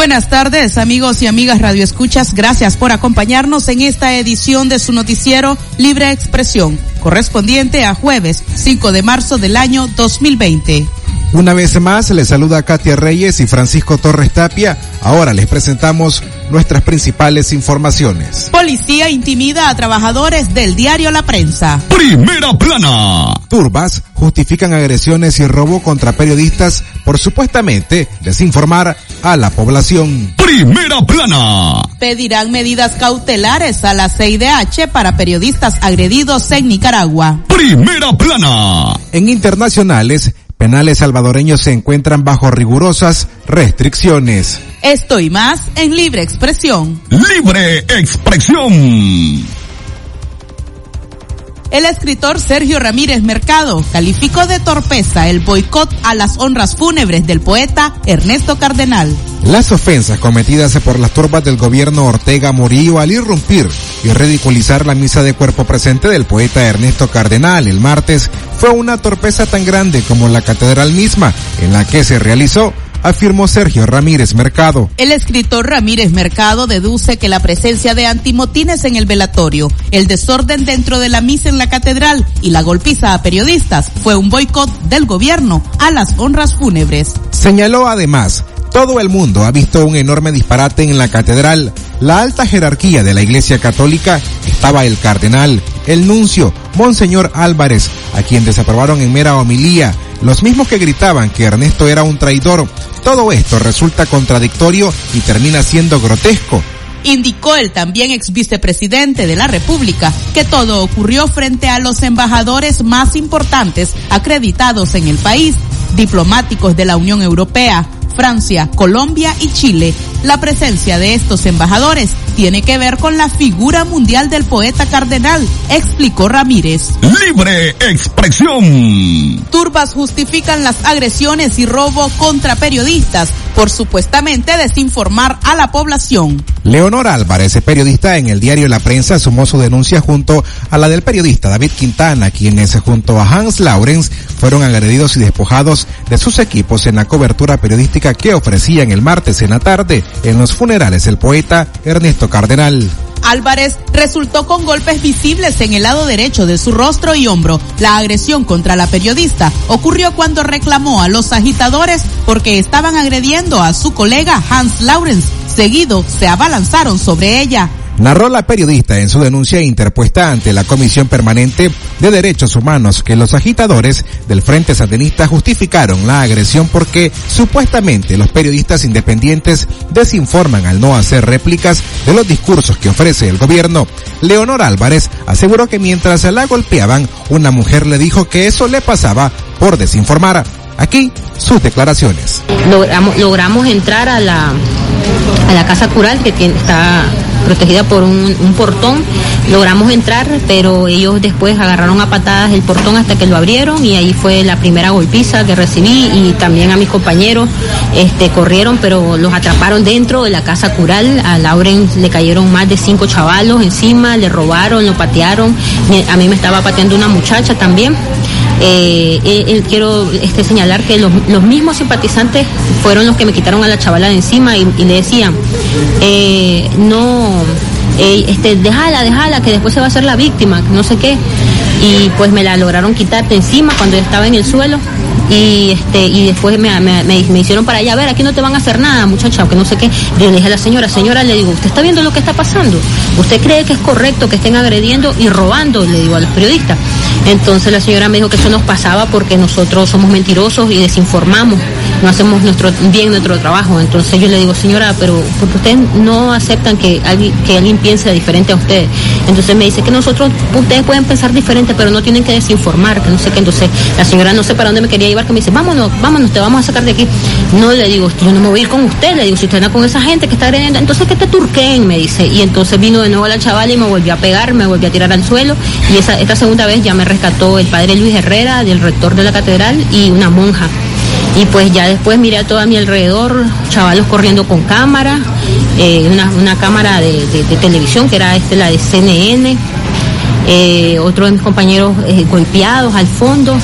Buenas tardes, amigos y amigas Radio Escuchas. Gracias por acompañarnos en esta edición de su noticiero Libre Expresión, correspondiente a jueves 5 de marzo del año 2020. Una vez más, les saluda Katia Reyes y Francisco Torres Tapia. Ahora les presentamos nuestras principales informaciones. Policía intimida a trabajadores del diario La Prensa. Primera plana. Turbas justifican agresiones y robo contra periodistas por supuestamente desinformar a la población. Primera plana. Pedirán medidas cautelares a la CIDH para periodistas agredidos en Nicaragua. Primera plana. En internacionales, penales salvadoreños se encuentran bajo rigurosas restricciones. Esto y más en Libre Expresión. Libre Expresión. El escritor Sergio Ramírez Mercado calificó de torpeza el boicot a las honras fúnebres del poeta Ernesto Cardenal. Las ofensas cometidas por las turbas del gobierno Ortega Murillo al irrumpir y ridiculizar la misa de cuerpo presente del poeta Ernesto Cardenal el martes fue una torpeza tan grande como la catedral misma en la que se realizó afirmó Sergio Ramírez Mercado. El escritor Ramírez Mercado deduce que la presencia de antimotines en el velatorio, el desorden dentro de la misa en la catedral y la golpiza a periodistas fue un boicot del gobierno a las honras fúnebres. Señaló además todo el mundo ha visto un enorme disparate en la catedral. La alta jerarquía de la Iglesia Católica estaba el cardenal, el nuncio, Monseñor Álvarez, a quien desaprobaron en mera homilía, los mismos que gritaban que Ernesto era un traidor. Todo esto resulta contradictorio y termina siendo grotesco. Indicó el también ex vicepresidente de la República que todo ocurrió frente a los embajadores más importantes acreditados en el país, diplomáticos de la Unión Europea, Francia, Colombia y Chile. La presencia de estos embajadores tiene que ver con la figura mundial del poeta cardenal, explicó Ramírez. Libre expresión. Turbas justifican las agresiones y robo contra periodistas por supuestamente desinformar a la población. Leonor Álvarez, periodista en el diario La Prensa, sumó su denuncia junto a la del periodista David Quintana, quienes junto a Hans Laurens fueron agredidos y despojados de sus equipos en la cobertura periodística que ofrecían el martes en la tarde en los funerales del poeta Ernesto Cardenal. Álvarez resultó con golpes visibles en el lado derecho de su rostro y hombro. La agresión contra la periodista ocurrió cuando reclamó a los agitadores porque estaban agrediendo a su colega Hans Laurens. Seguido se abalanzaron sobre ella narró la periodista en su denuncia interpuesta ante la Comisión Permanente de Derechos Humanos que los agitadores del Frente Sandinista justificaron la agresión porque supuestamente los periodistas independientes desinforman al no hacer réplicas de los discursos que ofrece el gobierno. Leonor Álvarez aseguró que mientras la golpeaban, una mujer le dijo que eso le pasaba por desinformar. Aquí sus declaraciones. Logramos, entrar a la, a la casa cural que tiene, está protegida por un, portón. Logramos entrar, pero ellos después agarraron a patadas el portón hasta que lo abrieron y ahí fue la primera golpiza que recibí y también a mis compañeros este, corrieron, pero los atraparon dentro de la casa cural. A Lauren le cayeron más de cinco chavalos encima, le robaron, lo patearon. A mí me estaba pateando una muchacha también. Eh, eh, quiero este, señalar que los, mismos simpatizantes fueron los que me quitaron a la chavala de encima y le decían, eh, no, este, déjala, déjala, que después se va a hacer la víctima, no sé qué. Y pues me la lograron quitar de encima cuando yo estaba en el suelo y este y después me, me, hicieron para allá, a ver, aquí no te van a hacer nada, muchacha, que no sé qué. Yo le dije a la señora, señora, le digo, ¿usted está viendo lo que está pasando? ¿Usted cree que es correcto que estén agrediendo y robando? Le digo a los periodistas. Entonces la señora me dijo que eso nos pasaba porque nosotros somos mentirosos y desinformamos, no hacemos nuestro bien nuestro trabajo. Entonces yo le digo, señora, pero porque ustedes no aceptan que alguien, que alguien piense diferente a ustedes. Entonces me dice que nosotros, ustedes pueden pensar diferente, pero no tienen que desinformar, que no sé qué. Entonces la señora no sé para dónde me quería llevar que me dice, vámonos, vámonos, te vamos a sacar de aquí. No, le digo, yo no me voy a ir con usted, le digo, si usted anda con esa gente que está agrediendo, entonces que te turquen, me dice. Y entonces vino de nuevo la chavala y me volvió a pegar, me volvió a tirar al suelo. Y esa, esta segunda vez ya me rescató el padre Luis Herrera, del rector de la catedral, y una monja. Y pues ya después miré a todo a mi alrededor, chavalos corriendo con cámara, eh, una, cámara de, televisión que era este, la de CNN, eh, otro de mis compañeros eh, golpeados al fondo,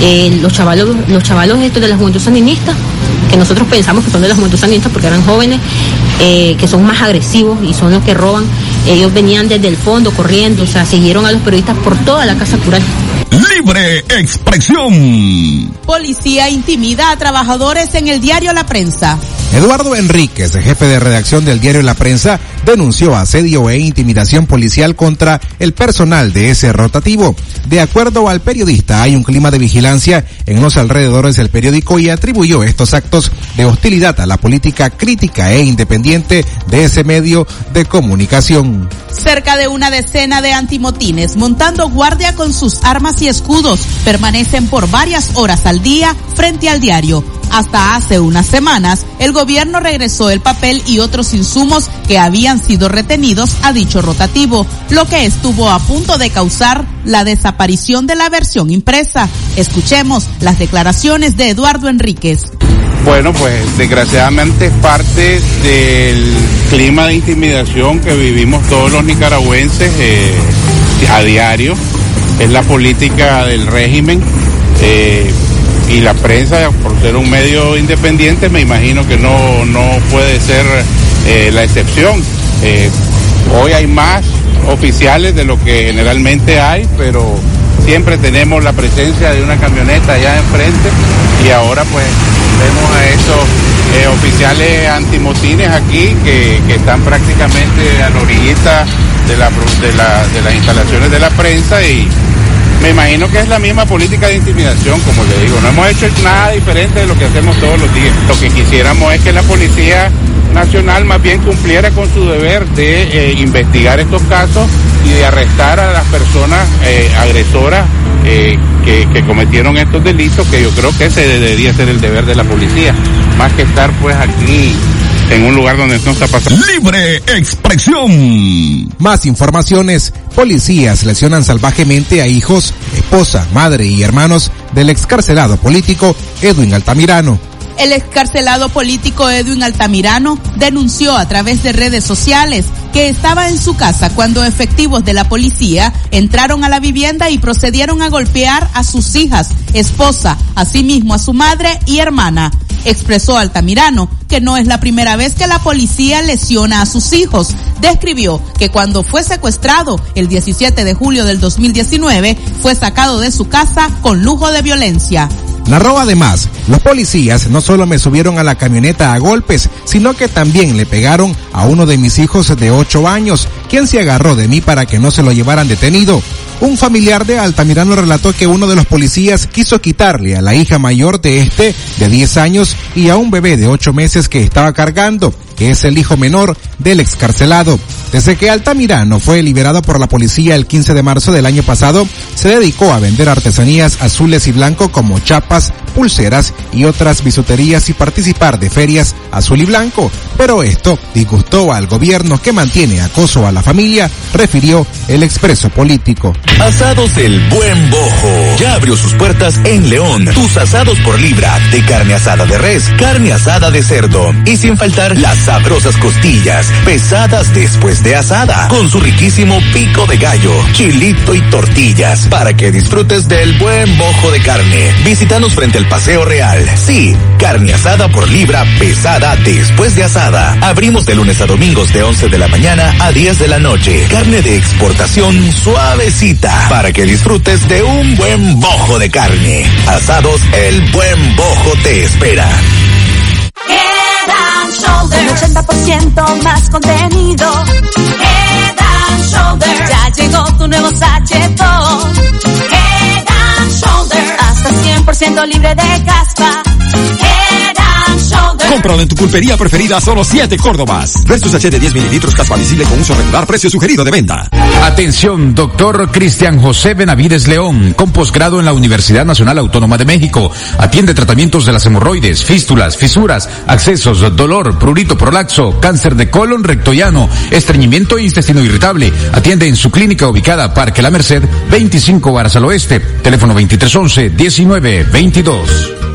eh, los chavalos, los chavalos estos de la Juventud Sandinista, que nosotros pensamos que son de la Juventud Sandinista porque eran jóvenes, que son más agresivos y son los que roban, ellos venían desde el fondo corriendo, o sea, siguieron a los periodistas por toda la Casa Cural. Libre expresión. Policía intimida a trabajadores en el diario La Prensa. Eduardo Enríquez, jefe de redacción del diario La Prensa, denunció asedio e intimidación policial contra el personal de ese rotativo. De acuerdo al periodista, hay un clima de vigilancia en los alrededores del periódico y atribuyó estos actos de hostilidad a la política crítica e independiente de ese medio de comunicación. Cerca de una decena de antimotines montando guardia con sus armas y escudos permanecen por varias horas al día frente al diario. Hasta hace unas semanas, el gobierno regresó el papel y otros insumos que habían sido retenidos a dicho rotativo, lo que estuvo a punto de causar la desaparición de la versión impresa. Escuchemos las declaraciones de Eduardo Enríquez. Bueno, pues desgraciadamente es parte del clima de intimidación que vivimos todos los nicaragüenses eh, a diario. Es la política del régimen. Eh, y la prensa, por ser un medio independiente, me imagino que no, no puede ser eh, la excepción. hoy hay más oficiales de lo que generalmente hay, pero siempre tenemos la presencia de una camioneta allá enfrente y ahora pues vemos a esos eh, oficiales antimotines aquí que, están prácticamente a la orillita de, la, de, las instalaciones de la prensa y me imagino que es la misma política de intimidación, como le digo, no hemos hecho nada diferente de lo que hacemos todos los días. Lo que quisiéramos es que la policía nacional más bien cumpliera con su deber de eh, investigar estos casos y de arrestar a las personas eh, agresoras eh, que, que, cometieron estos delitos, que yo creo que ese debería ser el deber de la policía, más que estar pues aquí en un lugar donde no está pasando. Libre expresión. Más informaciones. Policías lesionan salvajemente a hijos, esposa, madre y hermanos del excarcelado político Edwin Altamirano. El excarcelado político Edwin Altamirano denunció a través de redes sociales que estaba en su casa cuando efectivos de la policía entraron a la vivienda y procedieron a golpear a sus hijas, esposa, asimismo a su madre y hermana. Expresó Altamirano que no es la primera vez que la policía lesiona a sus hijos. Describió que cuando fue secuestrado el 17 de julio del 2019 fue sacado de su casa con lujo de violencia. Narró además, los policías no solo me subieron a la camioneta a golpes, sino que también le pegaron a uno de mis hijos de 8 años, quien se agarró de mí para que no se lo llevaran detenido. Un familiar de Altamirano relató que uno de los policías quiso quitarle a la hija mayor de este, de 10 años, y a un bebé de 8 meses que estaba cargando, que es el hijo menor del excarcelado. Desde que Altamirano fue liberado por la policía el 15 de marzo del año pasado, se dedicó a vender artesanías azules y blanco como chapas, pulseras y otras bisuterías y participar de ferias azul y blanco. Pero esto disgustó al gobierno que mantiene acoso a la familia, refirió el expreso político. Asados El Buen Bojo. Ya abrió sus puertas en León. Tus asados por libra de carne asada de res, carne asada de cerdo y sin faltar las sabrosas costillas pesadas después de asada, con su riquísimo pico de gallo, chilito y tortillas, para que disfrutes del buen bojo de carne. Visítanos frente al Paseo Real. Sí, carne asada por libra pesada después de asada. Abrimos de lunes a domingos de 11 de la mañana a 10 de la noche. Carne de exportación suavecita, para que disfrutes de un buen bojo de carne. Asados, el buen bojo te espera. Un 80% más contenido. Head and Shoulder. Ya llegó tu nuevo sachetón. Head and Shoulder. Hasta 100% libre de Cómpralo en tu pulpería preferida solo 7 Córdobas. Versus H de 10 mililitros casual visible con uso regular, precio sugerido de venta. Atención, doctor Cristian José Benavides León, con posgrado en la Universidad Nacional Autónoma de México. Atiende tratamientos de las hemorroides, fístulas, fisuras, accesos, dolor, prurito prolaxo, cáncer de colon rectoyano, estreñimiento e intestino irritable. Atiende en su clínica ubicada Parque La Merced, 25 horas al oeste. Teléfono 2311-1922.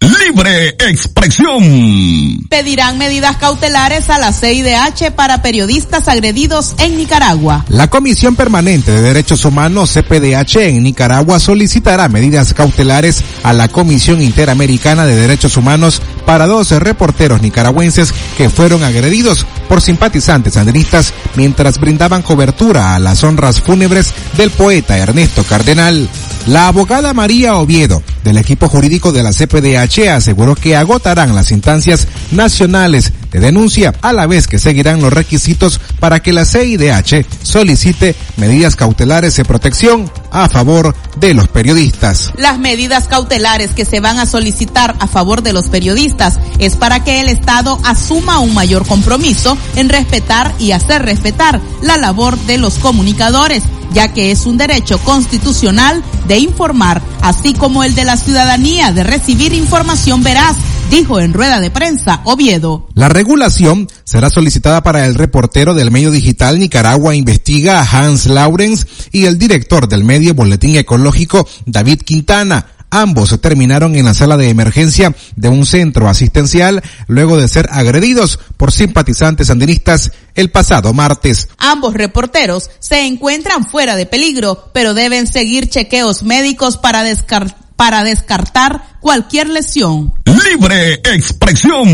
Libre expresión. Pedirán medidas cautelares a la CIDH para periodistas agredidos en Nicaragua. La Comisión Permanente de Derechos Humanos CPDH en Nicaragua solicitará medidas cautelares a la Comisión Interamericana de Derechos Humanos para dos reporteros nicaragüenses que fueron agredidos por simpatizantes sandinistas mientras brindaban cobertura a las honras fúnebres del poeta Ernesto Cardenal. La abogada María Oviedo, del equipo jurídico de la CPDH, aseguró que agotarán las instancias nacionales de denuncia, a la vez que seguirán los requisitos para que la CIDH solicite medidas cautelares de protección a favor de los periodistas. Las medidas cautelares que se van a solicitar a favor de los periodistas es para que el Estado asuma un mayor compromiso en respetar y hacer respetar la labor de los comunicadores ya que es un derecho constitucional de informar, así como el de la ciudadanía de recibir información veraz, dijo en rueda de prensa Oviedo. La regulación será solicitada para el reportero del medio digital Nicaragua Investiga Hans Laurens y el director del medio Boletín Ecológico David Quintana Ambos terminaron en la sala de emergencia de un centro asistencial luego de ser agredidos por simpatizantes sandinistas el pasado martes. Ambos reporteros se encuentran fuera de peligro, pero deben seguir chequeos médicos para descartar para descartar cualquier lesión. Libre expresión.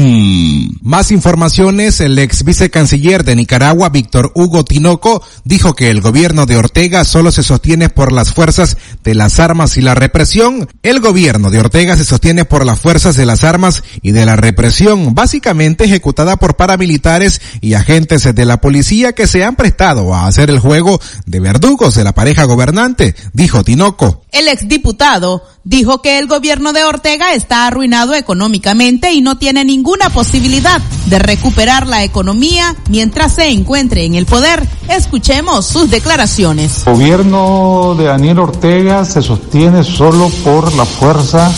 Más informaciones, el ex vicecanciller de Nicaragua, Víctor Hugo Tinoco, dijo que el gobierno de Ortega solo se sostiene por las fuerzas de las armas y la represión. El gobierno de Ortega se sostiene por las fuerzas de las armas y de la represión, básicamente ejecutada por paramilitares y agentes de la policía que se han prestado a hacer el juego de verdugos de la pareja gobernante, dijo Tinoco. El exdiputado dijo que el gobierno de Ortega está arruinado económicamente y no tiene ninguna posibilidad de recuperar la economía mientras se encuentre en el poder. Escuchemos sus declaraciones. El gobierno de Daniel Ortega se sostiene solo por la fuerza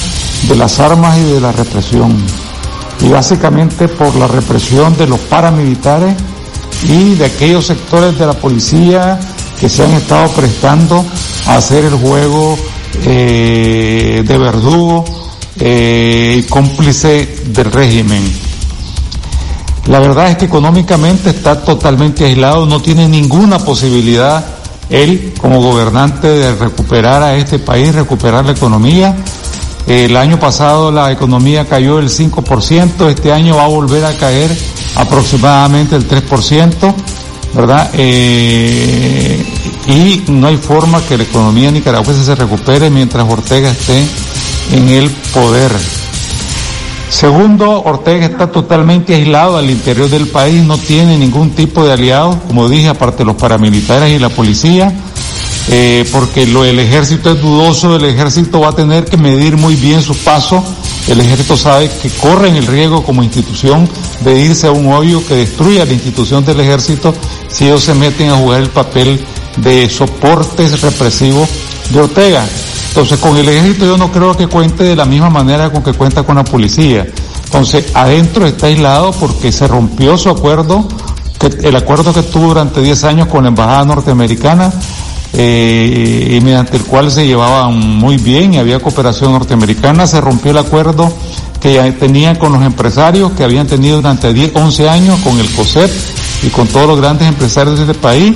de las armas y de la represión. Y básicamente por la represión de los paramilitares y de aquellos sectores de la policía que se han estado prestando a hacer el juego eh, de verdugo eh, cómplice del régimen. La verdad es que económicamente está totalmente aislado, no tiene ninguna posibilidad él como gobernante de recuperar a este país, recuperar la economía. El año pasado la economía cayó el 5%, este año va a volver a caer aproximadamente el 3%. ¿verdad? Eh, y no hay forma que la economía nicaragüense se recupere mientras Ortega esté en el poder. Segundo, Ortega está totalmente aislado al interior del país, no tiene ningún tipo de aliados, como dije, aparte los paramilitares y la policía, eh, porque el ejército es dudoso, el ejército va a tener que medir muy bien su paso, el ejército sabe que corren el riesgo como institución de irse a un hoyo que destruya la institución del ejército si ellos se meten a jugar el papel de soportes represivos de Ortega. Entonces, con el ejército yo no creo que cuente de la misma manera con que cuenta con la policía. Entonces, adentro está aislado porque se rompió su acuerdo, el acuerdo que tuvo durante 10 años con la embajada norteamericana, eh, y mediante el cual se llevaban muy bien y había cooperación norteamericana, se rompió el acuerdo que ya tenían con los empresarios que habían tenido durante 10, 11 años con el COSEP y con todos los grandes empresarios de este país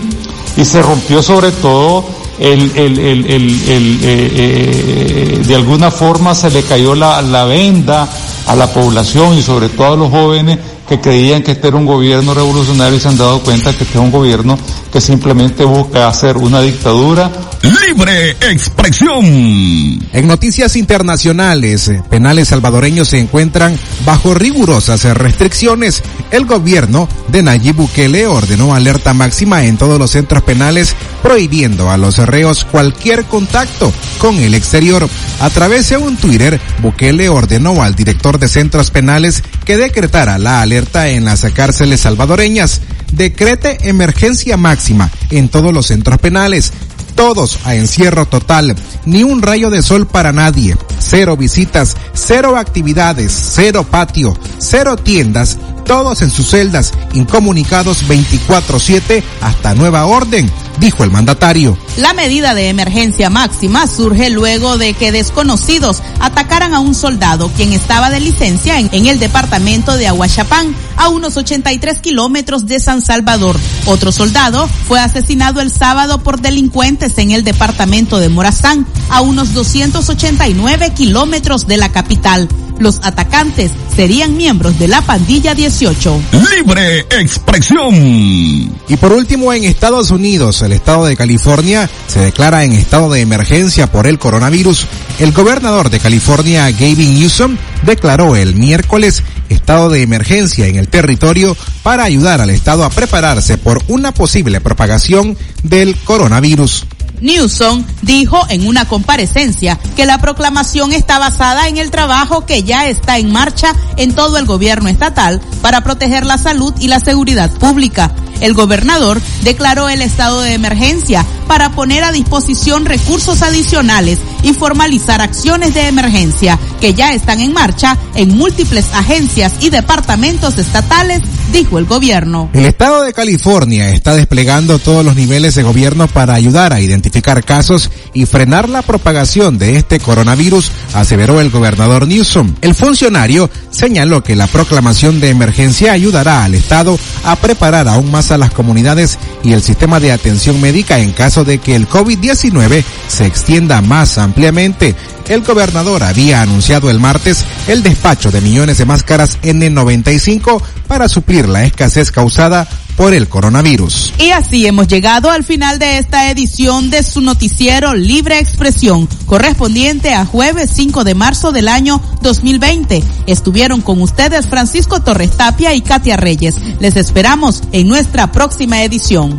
y se rompió sobre todo el, el, el, el eh, eh, de alguna forma se le cayó la, la venda a la población y sobre todo a los jóvenes que creían que este era un gobierno revolucionario y se han dado cuenta que este es un gobierno que simplemente busca hacer una dictadura. Libre expresión. En noticias internacionales, penales salvadoreños se encuentran bajo rigurosas restricciones. El gobierno de Nayib Bukele ordenó alerta máxima en todos los centros penales, prohibiendo a los reos cualquier contacto con el exterior. A través de un Twitter, Bukele ordenó al director de centros penales que decretara la alerta en las cárceles salvadoreñas. Decrete emergencia máxima en todos los centros penales. Todos a encierro total, ni un rayo de sol para nadie, cero visitas, cero actividades, cero patio, cero tiendas, todos en sus celdas, incomunicados 24/7 hasta nueva orden, dijo el mandatario. La medida de emergencia máxima surge luego de que desconocidos atacaran a un soldado quien estaba de licencia en, el departamento de Aguachapán, a unos 83 kilómetros de San Salvador. Otro soldado fue asesinado el sábado por delincuentes en el departamento de Morazán, a unos 289 kilómetros de la capital. Los atacantes serían miembros de la pandilla 18. Libre expresión. Y por último, en Estados Unidos, el estado de California se declara en estado de emergencia por el coronavirus. El gobernador de California, Gavin Newsom, declaró el miércoles estado de emergencia en el territorio para ayudar al estado a prepararse por una posible propagación del coronavirus. Newsom dijo en una comparecencia que la proclamación está basada en el trabajo que ya está en marcha en todo el gobierno estatal para proteger la salud y la seguridad pública. El gobernador declaró el estado de emergencia para poner a disposición recursos adicionales y formalizar acciones de emergencia que ya están en marcha en múltiples agencias y departamentos estatales, dijo el gobierno. El estado de California está desplegando todos los niveles de gobierno para ayudar a identificar casos y frenar la propagación de este coronavirus, aseveró el gobernador Newsom. El funcionario señaló que la proclamación de emergencia ayudará al estado a preparar aún más a las comunidades y el sistema de atención médica en caso de que el COVID-19 se extienda más ampliamente. El gobernador había anunciado el martes el despacho de millones de máscaras N95 para suplir la escasez causada por el coronavirus. Y así hemos llegado al final de esta edición de su noticiero Libre Expresión, correspondiente a jueves 5 de marzo del año 2020. Estuvieron con ustedes Francisco Torres Tapia y Katia Reyes. Les esperamos en nuestra próxima edición